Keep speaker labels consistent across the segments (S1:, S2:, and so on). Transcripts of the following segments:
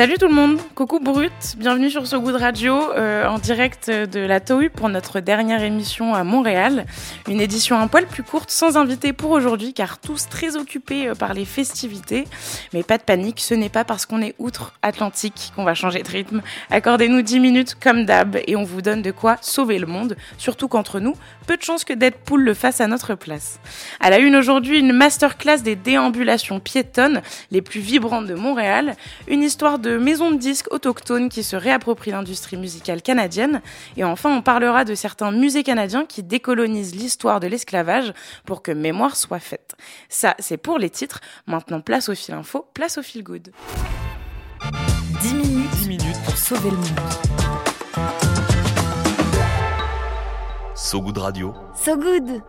S1: Salut tout le monde, coucou Brut, bienvenue sur So Good Radio euh, en direct de la TOU pour notre dernière émission à Montréal. Une édition un poil plus courte, sans invité pour aujourd'hui car tous très occupés euh, par les festivités. Mais pas de panique, ce n'est pas parce qu'on est outre-Atlantique qu'on va changer de rythme. Accordez-nous 10 minutes comme d'hab et on vous donne de quoi sauver le monde, surtout qu'entre nous, peu de chances que Deadpool le fasse à notre place. À la une aujourd'hui, une masterclass des déambulations piétonnes les plus vibrantes de Montréal, une histoire de maisons de disques autochtones qui se réapproprient l'industrie musicale canadienne. Et enfin, on parlera de certains musées canadiens qui décolonisent l'histoire de l'esclavage pour que mémoire soit faite. Ça, c'est pour les titres. Maintenant, place au fil info, place au fil good.
S2: 10 minutes, 10 minutes pour sauver le monde.
S3: So Good Radio.
S2: So Good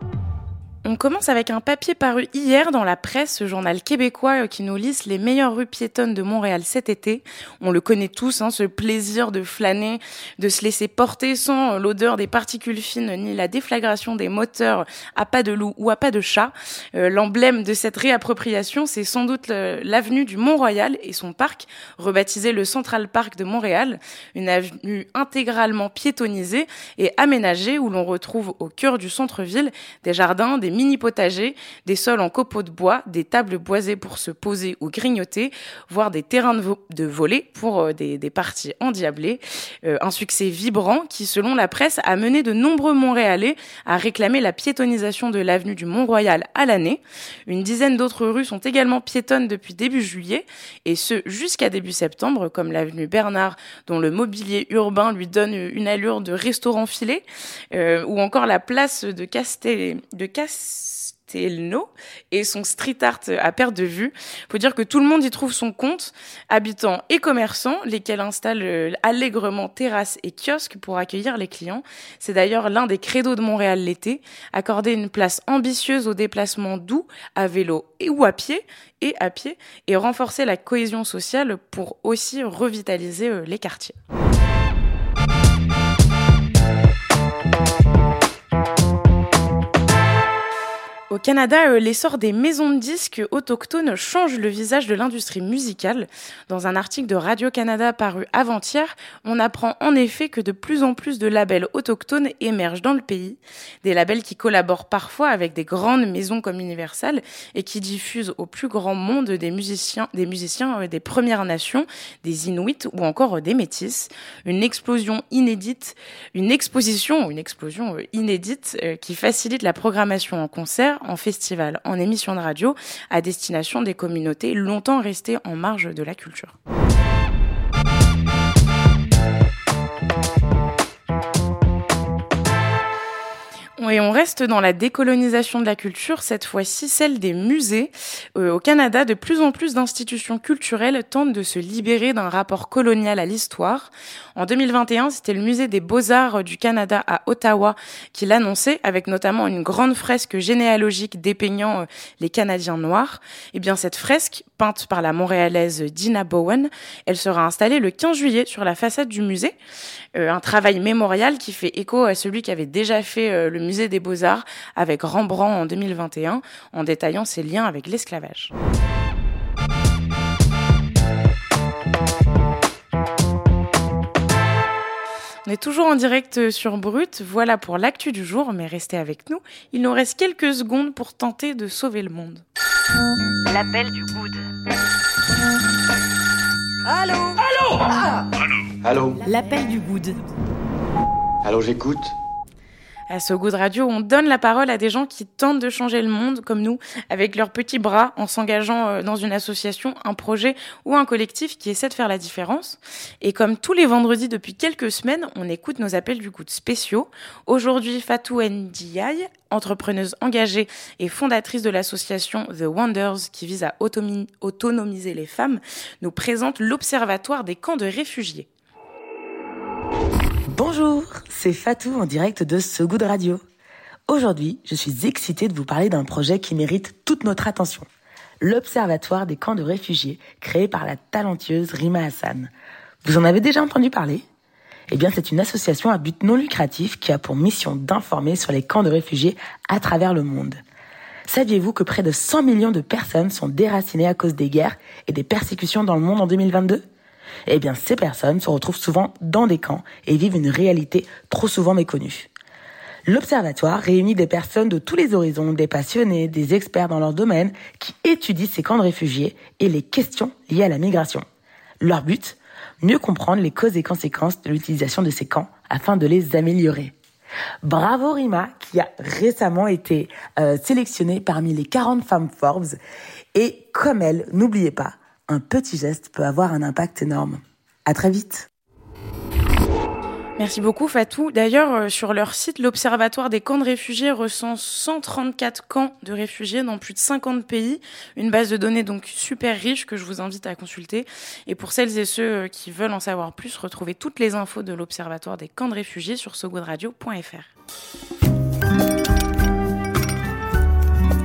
S1: on commence avec un papier paru hier dans la presse, ce journal québécois euh, qui nous liste les meilleures rues piétonnes de Montréal cet été. On le connaît tous, hein, ce plaisir de flâner, de se laisser porter sans euh, l'odeur des particules fines ni la déflagration des moteurs à pas de loup ou à pas de chat. Euh, l'emblème de cette réappropriation, c'est sans doute l'avenue du Mont-Royal et son parc, rebaptisé le Central Park de Montréal, une avenue intégralement piétonnisée et aménagée où l'on retrouve au cœur du centre-ville des jardins, des mini potagers, des sols en copeaux de bois, des tables boisées pour se poser ou grignoter, voire des terrains de, de volley pour euh, des, parties endiablées. Euh, un succès vibrant qui, selon la presse, a mené de nombreux Montréalais à réclamer la piétonisation de l'avenue du Mont-Royal à l'année. Une dizaine d'autres rues sont également piétonnes depuis début juillet, et ce jusqu'à début septembre, comme l'avenue Bernard, dont le mobilier urbain lui donne une allure de restaurant filé, euh, ou encore la place de Castel, de Castel Et son street art à perte de vue. Faut dire que tout le monde y trouve son compte, habitants et commerçants, lesquels installent euh, allègrement terrasses et kiosques pour accueillir les clients. C'est d'ailleurs l'un des credos de Montréal l'été, accorder une place ambitieuse aux déplacements doux à vélo et ou à pied et à pied et renforcer la cohésion sociale pour aussi revitaliser euh, les quartiers. Canada, euh, l'essor des maisons de disques autochtones change le visage de l'industrie musicale. Dans un article de Radio-Canada paru avant-hier, on apprend en effet que de plus en plus de labels autochtones émergent dans le pays. Des labels qui collaborent parfois avec des grandes maisons comme Universal et qui diffusent au plus grand monde des musiciens, des musiciens euh, des Premières Nations, des Inuits ou encore des Métis. Une explosion inédite, une exposition, une explosion euh, inédite qui facilite la programmation en concert festival, en émission de radio, à destination des communautés longtemps restées en marge de la culture. Et on reste dans la décolonisation de la culture, cette fois-ci celle des musées. Euh, au Canada, de plus en plus d'institutions culturelles tentent de se libérer d'un rapport colonial à l'histoire. En 2021, c'était le musée des beaux-arts du Canada à Ottawa qui l'annonçait, avec notamment une grande fresque généalogique dépeignant euh, les Canadiens noirs. Et eh bien cette fresque, peinte par la montréalaise Dina Bowen, elle sera installée le 15 juillet sur la façade du musée. Euh, un travail mémorial qui fait écho à celui qui avait déjà fait le musée musée des beaux-arts avec Rembrandt en 2021 en détaillant ses liens avec l'esclavage. On est toujours en direct sur Brut, voilà pour l'actu du jour, mais restez avec nous, il nous reste quelques secondes pour tenter de sauver le monde.
S2: L'appel du good.
S4: Allô? Allô?
S5: Allô Allô?
S2: L'appel du good.
S5: Allô, j'écoute
S1: À ce goût de radio, on donne la parole à des gens qui tentent de changer le monde, comme nous, avec leurs petits bras, en s'engageant euh, dans une association, un projet ou un collectif qui essaie de faire la différence. Et comme tous les vendredis depuis quelques semaines, on écoute nos appels du goût spéciaux. Aujourd'hui, Fatou Ndiaye, entrepreneuse engagée et fondatrice de l'association The Wonders qui vise à autonomiser les femmes, nous présente l'Observatoire des camps de réfugiés.
S4: Bonjour, c'est Fatou en direct de Ce Radio. Aujourd'hui, je suis excitée de vous parler d'un projet qui mérite toute notre attention. L'Observatoire des camps de réfugiés, créé par la talentueuse Rima Hassan. Vous en avez déjà entendu parler? Eh bien, c'est une association à but non lucratif qui a pour mission d'informer sur les camps de réfugiés à travers le monde. Saviez-vous que près de 100 millions de personnes sont déracinées à cause des guerres et des persécutions dans le monde en 2022 eh bien ces personnes se retrouvent souvent dans des camps et vivent une réalité trop souvent méconnue. L'Observatoire réunit des personnes de tous les horizons, des passionnés, des experts dans leur domaine, qui étudient ces camps de réfugiés et les questions liées à la migration. Leur but Mieux comprendre les causes et conséquences de l'utilisation de ces camps afin de les améliorer. Bravo Rima, qui a récemment été euh, sélectionnée parmi les 40 femmes Forbes. Et comme elle, n'oubliez pas, un petit geste peut avoir un impact énorme. À très vite.
S1: Merci beaucoup Fatou. D'ailleurs, euh, sur leur site, l'Observatoire des camps de réfugiés recense 134 camps de réfugiés dans plus de 50 pays. Une base de données donc super riche que je vous invite à consulter. Et pour celles et ceux euh, qui veulent en savoir plus, retrouvez toutes les infos de l'Observatoire des camps de réfugiés sur sogoodradio.fr.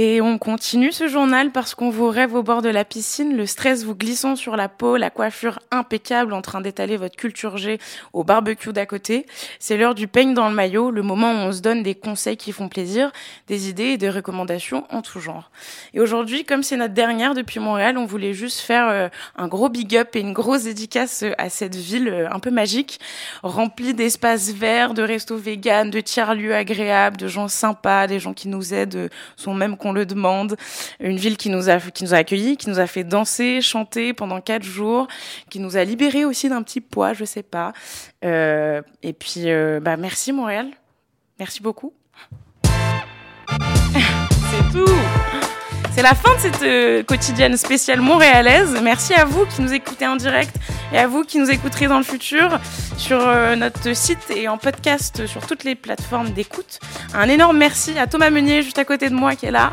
S1: Et on continue ce journal parce qu'on vous rêve au bord de la piscine, le stress vous glissant sur la peau, la coiffure impeccable en train d'étaler votre culture G au barbecue d'à côté. C'est l'heure du peigne dans le maillot, le moment où on se donne des conseils qui font plaisir, des idées et des recommandations en tout genre. Et aujourd'hui, comme c'est notre dernière depuis Montréal, on voulait juste faire euh, un gros big up et une grosse dédicace à cette ville euh, un peu magique, remplie d'espaces verts, de restos véganes, de tiers-lieux agréables, de gens sympas, des gens qui nous aident, euh, sont même qu'on le demande. Une ville qui nous a qui nous a accueillis, qui nous a fait danser, chanter pendant quatre jours, qui nous a libérés aussi d'un petit poids, je sais pas. Euh, et puis, euh, bah merci Montréal, merci beaucoup. C'est tout. C'est la fin de cette euh, quotidienne spéciale montréalaise. Merci à vous qui nous écoutez en direct et à vous qui nous écouterez dans le futur sur euh, notre site et en podcast sur toutes les plateformes d'écoute. Un énorme merci à Thomas Meunier juste à côté de moi qui est là,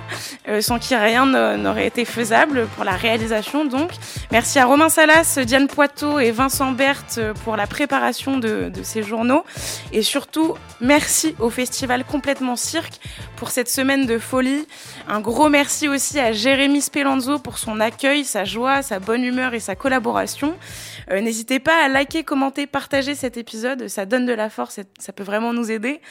S1: sans qui rien n'aurait été faisable pour la réalisation donc. Merci à Romain Salas, Diane Poiteau et Vincent Berthe pour la préparation de, de ces journaux. Et surtout, merci au festival Complètement Cirque pour cette semaine de folie. Un gros merci aussi à Jérémy Spelanzo pour son accueil, sa joie, sa bonne humeur et sa collaboration. Euh, n'hésitez pas à liker, commenter, partager cet épisode, ça donne de la force, et ça peut vraiment nous aider.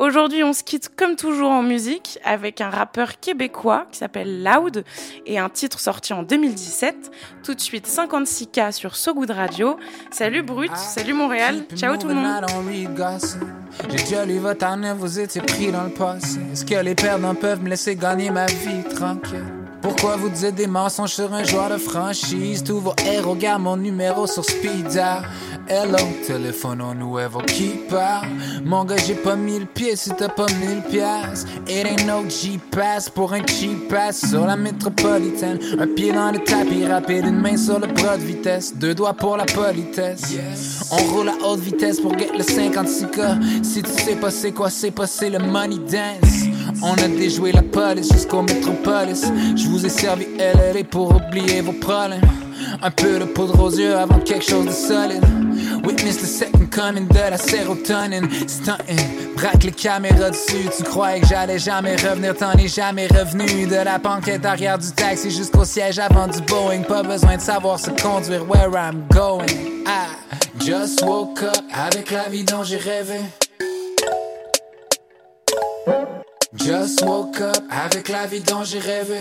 S1: Aujourd'hui, on se quitte comme toujours en musique avec un rappeur québécois qui s'appelle Loud et un titre sorti en 2017. Tout de suite 56K sur So Good Radio. Salut Brut, salut Montréal, ciao tout le monde.
S6: J'ai déjà lu votre année, vous étiez pris dans le passé. Est-ce que les perdants peuvent me laisser gagner ma vie tranquille? Pourquoi vous dites des mensonges sur un joueur de franchise? Tous vos héros gardent mon numéro sur Speeda. Hello, téléphone on nous qui part. Mon gars, j'ai pas mille pieds si t'as pas mille pièces. It ain't no G-Pass pour un cheap pass sur la métropolitaine. Un pied dans le tapis rapide, une main sur le bras de vitesse. Deux doigts pour la politesse. On roule à haute vitesse pour get le 56K. Si tu sais pas c'est quoi, c'est passer le money dance. On a déjoué la police jusqu'au métropolis. Je vous ai servi LLA pour oublier vos problèmes. Un peu de poudre aux yeux avant quelque chose de solide. Witness the second coming de la sérotonine. Stuntin', braque les caméras dessus. Tu croyais que j'allais jamais revenir, t'en es jamais revenu. De la banquette arrière du taxi jusqu'au siège avant du Boeing. Pas besoin de savoir se conduire where I'm going. I just woke up avec la vie dont j'ai rêvé. Just woke up avec la vie dont j'ai rêvé.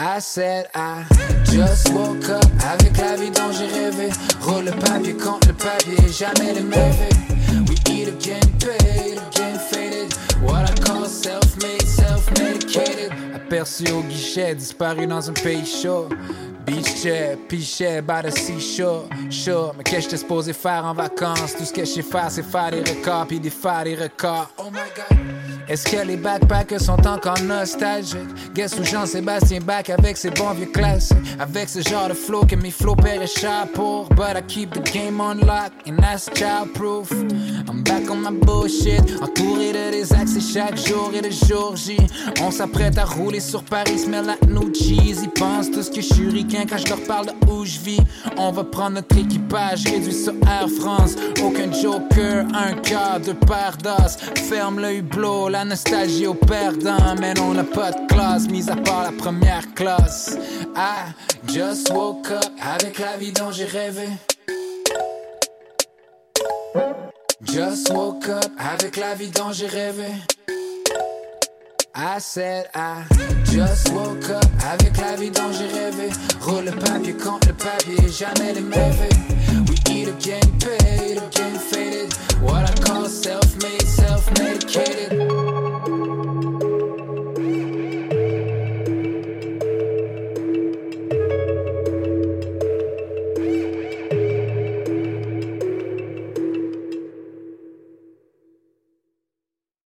S6: I said I just woke up avec la vie dont j'ai rêvé. Roule le papier contre le papier, jamais les mauvais. We eat again, paid, again faded. What I call self-made, self-medicated. aperçu au guichet, disparu dans un pays chaud. Beach chair, pichet, by the seashore. Sure, mais qu'est-ce que j'étais supposé faire en vacances? Tout ce que je sais c'est faire des records, puis des faire des records. Oh my god. Est-ce que les backpackers sont encore nostalgiques? Guess où Jean-Sébastien back avec ses bons vieux classiques? Avec ce genre de flow que mes paieraient cher pour. But I keep the game on lock, and that's childproof. I'm back on entouré de des chaque jour et de jour J. On s'apprête à rouler sur Paris, smell like new cheese. Ils pensent tout ce que je suis ricain quand je leur parle de où je vis. On va prendre notre équipage, réduit sur Air France. Aucun joker, un quart de d'os. Ferme le hublot, la nostalgie au perdant. Mais on n'a pas de classe, mis à part la première classe. I just woke up avec la vie dont j'ai rêvé. Just woke up avec la vie dont j'ai rêvé. I said I just woke up avec la vie dont j'ai rêvé. Roule le papier contre le papier, jamais les mauvais.